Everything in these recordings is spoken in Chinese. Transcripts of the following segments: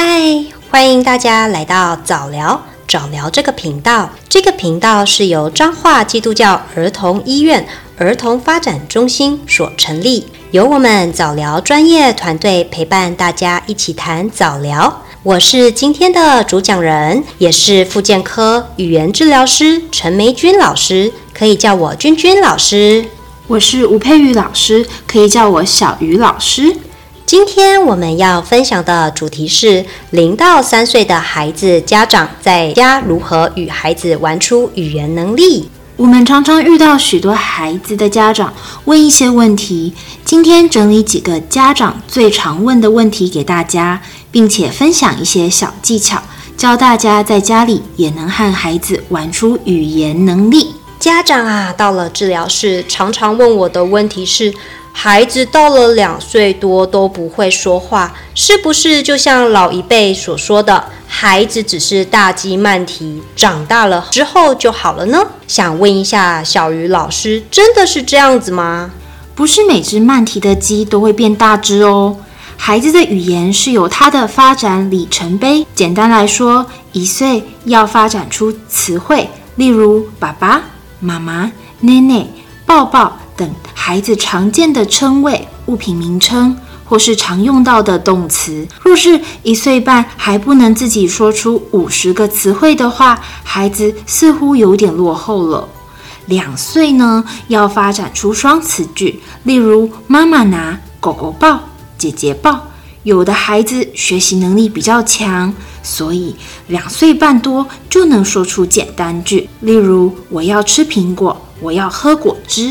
嗨，欢迎大家来到早聊早聊这个频道。这个频道是由彰化基督教儿童医院儿童发展中心所成立，由我们早聊专业团队陪伴大家一起谈早聊。我是今天的主讲人，也是复健科语言治疗师陈梅君老师，可以叫我君君老师。我是吴佩瑜老师，可以叫我小瑜老师。今天我们要分享的主题是零到三岁的孩子家长在家如何与孩子玩出语言能力。我们常常遇到许多孩子的家长问一些问题，今天整理几个家长最常问的问题给大家，并且分享一些小技巧，教大家在家里也能和孩子玩出语言能力。家长啊，到了治疗室，常常问我的问题是：孩子到了两岁多都不会说话，是不是就像老一辈所说的，孩子只是大鸡慢啼，长大了之后就好了呢？想问一下小鱼老师，真的是这样子吗？不是每只慢啼的鸡都会变大只哦。孩子的语言是有它的发展里程碑。简单来说，一岁要发展出词汇，例如爸爸。妈妈、奶奶、抱抱孩子常见的称谓、物品名称，或是常用到的动词。若是一岁半还不能自己说出五十个词汇的话，孩子似乎有点落后了。两岁呢，要发展出双词句，例如妈妈拿，狗狗抱，姐姐抱。有的孩子学习能力比较强，所以两岁半多就能说出简单句，例如“我要吃苹果”“我要喝果汁”。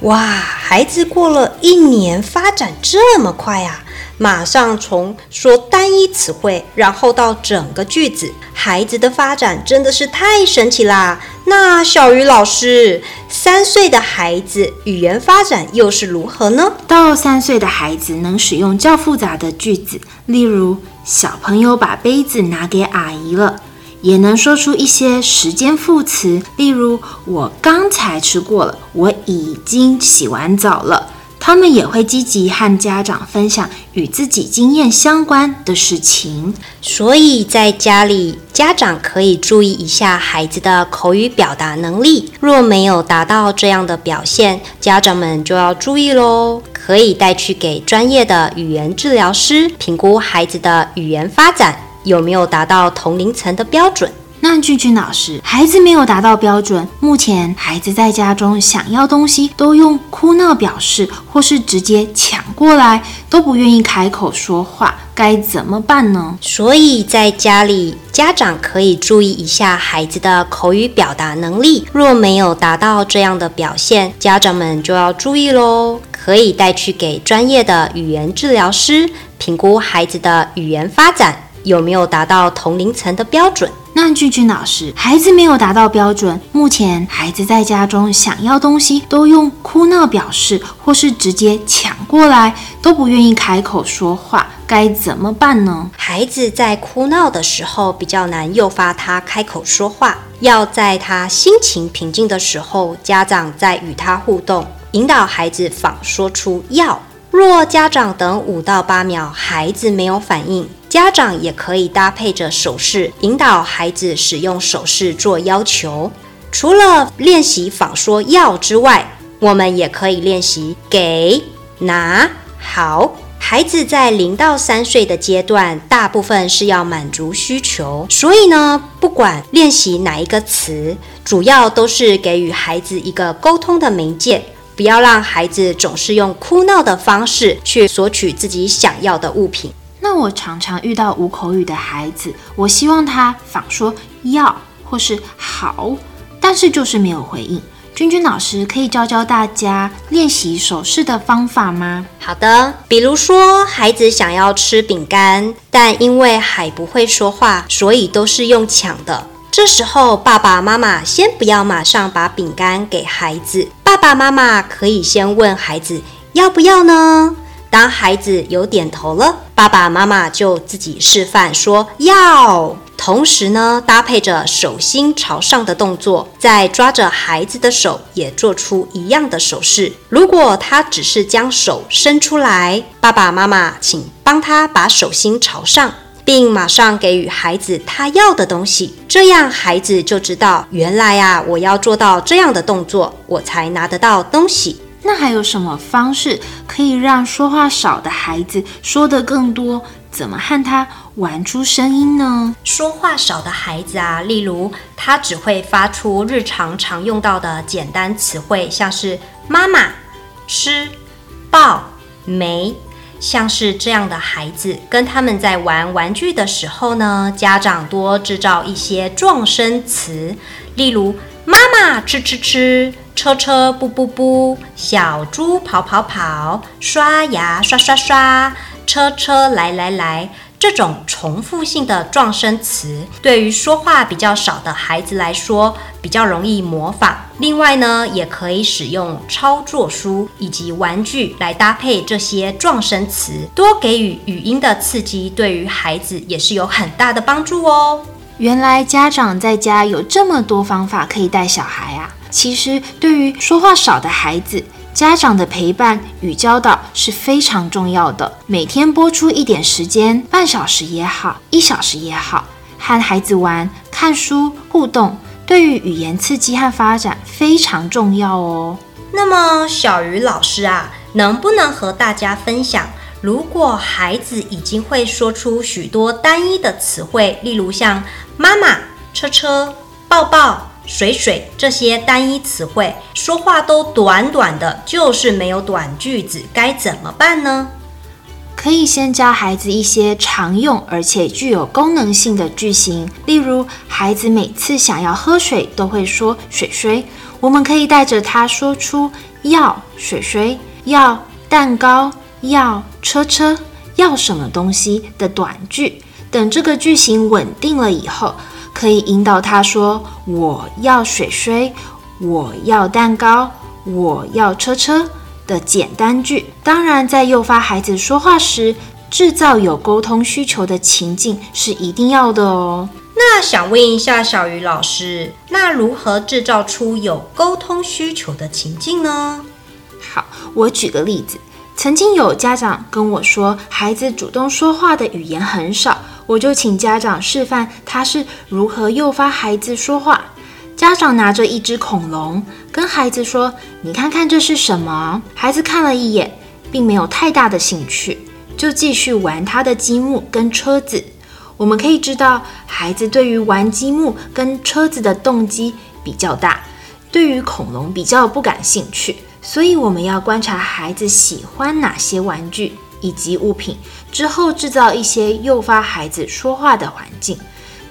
哇，孩子过了一年发展这么快啊！马上从说单一词汇，然后到整个句子，孩子的发展真的是太神奇啦！那小鱼老师，三岁的孩子语言发展又是如何呢？到三岁的孩子能使用较复杂的句子，例如小朋友把杯子拿给阿姨了，也能说出一些时间副词，例如我刚才吃过了，我已经洗完澡了。他们也会积极和家长分享与自己经验相关的事情，所以在家里，家长可以注意一下孩子的口语表达能力。若没有达到这样的表现，家长们就要注意喽，可以带去给专业的语言治疗师评估孩子的语言发展有没有达到同龄层的标准。那俊俊老师，孩子没有达到标准，目前孩子在家中想要东西都用哭闹表示，或是直接抢过来，都不愿意开口说话，该怎么办呢？所以在家里，家长可以注意一下孩子的口语表达能力，若没有达到这样的表现，家长们就要注意喽，可以带去给专业的语言治疗师评估孩子的语言发展有没有达到同龄层的标准。那俊俊老师，孩子没有达到标准，目前孩子在家中想要东西都用哭闹表示，或是直接抢过来，都不愿意开口说话，该怎么办呢？孩子在哭闹的时候比较难诱发他开口说话，要在他心情平静的时候，家长再与他互动，引导孩子仿说出要。若家长等五到八秒，孩子没有反应，家长也可以搭配着手势引导孩子使用手势做要求。除了练习仿说要之外，我们也可以练习给、拿、好。孩子在零到三岁的阶段，大部分是要满足需求，所以呢，不管练习哪一个词，主要都是给予孩子一个沟通的媒介。不要让孩子总是用哭闹的方式去索取自己想要的物品。那我常常遇到无口语的孩子，我希望他仿说要或是好，但是就是没有回应。君君老师可以教教大家练习手势的方法吗？好的，比如说孩子想要吃饼干，但因为还不会说话，所以都是用抢的。这时候，爸爸妈妈先不要马上把饼干给孩子。爸爸妈妈可以先问孩子要不要呢？当孩子有点头了，爸爸妈妈就自己示范说要，同时呢，搭配着手心朝上的动作，再抓着孩子的手也做出一样的手势。如果他只是将手伸出来，爸爸妈妈请帮他把手心朝上。并马上给予孩子他要的东西，这样孩子就知道，原来啊，我要做到这样的动作，我才拿得到东西。那还有什么方式可以让说话少的孩子说得更多？怎么和他玩出声音呢？说话少的孩子啊，例如他只会发出日常常用到的简单词汇，像是妈妈、吃、抱、没，像是这样的孩子，跟他们在玩玩具的时候呢，家长多制造一些撞声词，例如妈妈吃吃吃。车车不不不，小猪跑跑跑，刷牙刷刷刷，车车来来来，这种重复性的状声词，对于说话比较少的孩子来说，比较容易模仿。另外呢，也可以使用操作书以及玩具来搭配这些状声词，多给予语音的刺激，对于孩子也是有很大的帮助哦。原来家长在家有这么多方法可以带小孩啊！其实，对于说话少的孩子，家长的陪伴与教导是非常重要的。每天拨出一点时间，半小时也好，一小时也好，和孩子玩、看书、互动，对于语言刺激和发展非常重要哦。那么，小鱼老师啊，能不能和大家分享，如果孩子已经会说出许多单一的词汇，例如像妈妈、车车、抱抱。水水这些单一词汇，说话都短短的，就是没有短句子，该怎么办呢？可以先教孩子一些常用而且具有功能性的句型，例如孩子每次想要喝水都会说水水，我们可以带着他说出要水水、要蛋糕、要车车、要什么东西的短句，等这个句型稳定了以后。可以引导他说：“我要水水，我要蛋糕，我要车车”的简单句。当然，在诱发孩子说话时，制造有沟通需求的情境是一定要的哦。那想问一下小鱼老师，那如何制造出有沟通需求的情境呢？好，我举个例子。曾经有家长跟我说，孩子主动说话的语言很少。我就请家长示范他是如何诱发孩子说话。家长拿着一只恐龙，跟孩子说：“你看看这是什么？”孩子看了一眼，并没有太大的兴趣，就继续玩他的积木跟车子。我们可以知道，孩子对于玩积木跟车子的动机比较大，对于恐龙比较不感兴趣。所以我们要观察孩子喜欢哪些玩具。以及物品之后，制造一些诱发孩子说话的环境，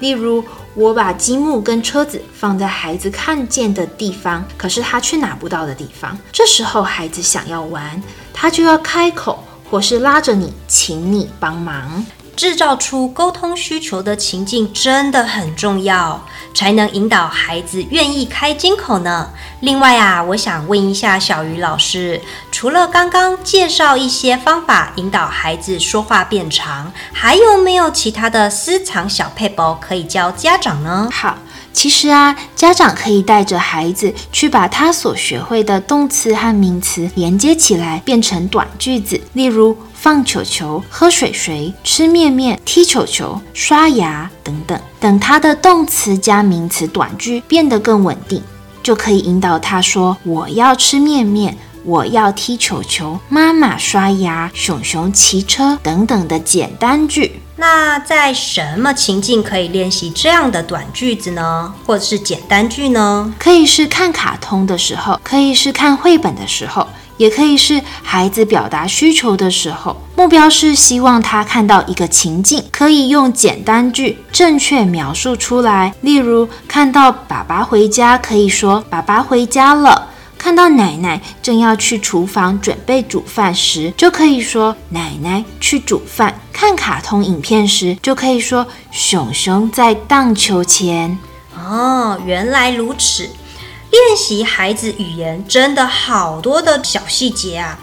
例如我把积木跟车子放在孩子看见的地方，可是他却拿不到的地方。这时候孩子想要玩，他就要开口，或是拉着你，请你帮忙。制造出沟通需求的情境真的很重要，才能引导孩子愿意开金口呢。另外啊，我想问一下小鱼老师，除了刚刚介绍一些方法引导孩子说话变长，还有没有其他的私藏小配包可以教家长呢？好，其实啊，家长可以带着孩子去把他所学会的动词和名词连接起来，变成短句子，例如。放球球、喝水水、吃面面、踢球球、刷牙等等，等他的动词加名词短句变得更稳定，就可以引导他说：“我要吃面面，我要踢球球，妈妈刷牙，熊熊骑车等等的简单句。”那在什么情境可以练习这样的短句子呢？或者是简单句呢？可以是看卡通的时候，可以是看绘本的时候。也可以是孩子表达需求的时候，目标是希望他看到一个情境，可以用简单句正确描述出来。例如，看到爸爸回家，可以说“爸爸回家了”；看到奶奶正要去厨房准备煮饭时，就可以说“奶奶去煮饭”；看卡通影片时，就可以说“熊熊在荡秋千”。哦，原来如此。练习孩子语言真的好多的小细节啊，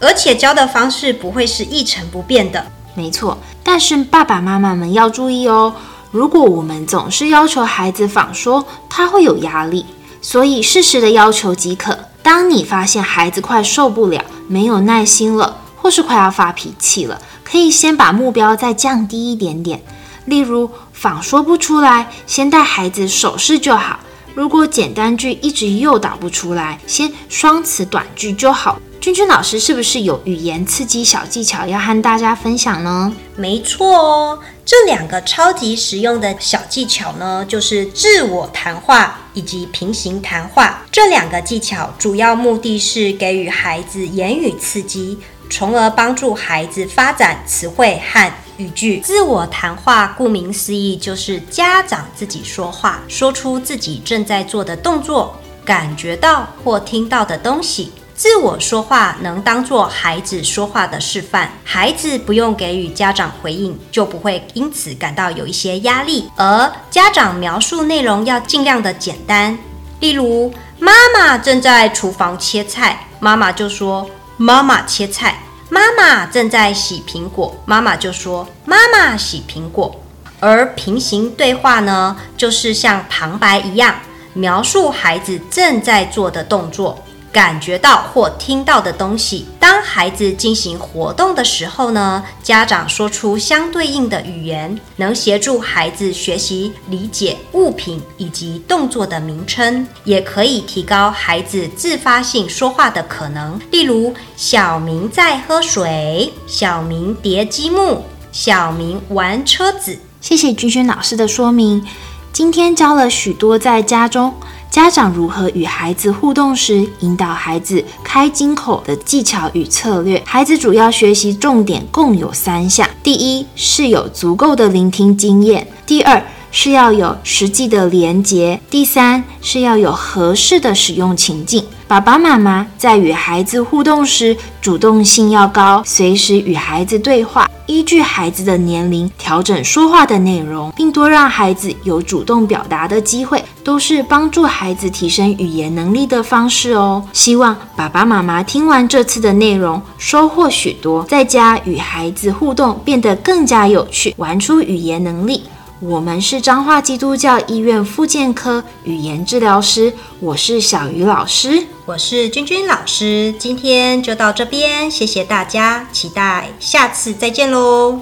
而且教的方式不会是一成不变的。没错，但是爸爸妈妈们要注意哦，如果我们总是要求孩子仿说，他会有压力，所以适时的要求即可。当你发现孩子快受不了，没有耐心了，或是快要发脾气了，可以先把目标再降低一点点。例如，仿说不出来，先带孩子手势就好；如果简单句一直诱导不出来，先双词短句就好。君君老师是不是有语言刺激小技巧要和大家分享呢？没错哦，这两个超级实用的小技巧呢，就是自我谈话以及平行谈话。这两个技巧主要目的是给予孩子言语刺激，从而帮助孩子发展词汇和语句。自我谈话顾名思义，就是家长自己说话，说出自己正在做的动作、感觉到或听到的东西。自我说话能当做孩子说话的示范，孩子不用给予家长回应，就不会因此感到有一些压力。而家长描述内容要尽量的简单，例如妈妈正在厨房切菜，妈妈就说妈妈切菜；妈妈正在洗苹果，妈妈就说妈妈洗苹果。而平行对话呢，就是像旁白一样描述孩子正在做的动作。感觉到或听到的东西。当孩子进行活动的时候呢，家长说出相对应的语言，能协助孩子学习理解物品以及动作的名称，也可以提高孩子自发性说话的可能。例如，小明在喝水，小明叠积木，小明玩车子。谢谢君君老师的说明。今天教了许多在家中。家长如何与孩子互动时，引导孩子开金口的技巧与策略？孩子主要学习重点共有三项：第一是有足够的聆听经验；第二是要有实际的连结；第三是要有合适的使用情境。爸爸妈妈在与孩子互动时，主动性要高，随时与孩子对话，依据孩子的年龄调整说话的内容，并多让孩子有主动表达的机会，都是帮助孩子提升语言能力的方式哦。希望爸爸妈妈听完这次的内容，收获许多，在家与孩子互动变得更加有趣，玩出语言能力。我们是彰化基督教医院复健科语言治疗师，我是小鱼老师，我是君君老师，今天就到这边，谢谢大家，期待下次再见喽。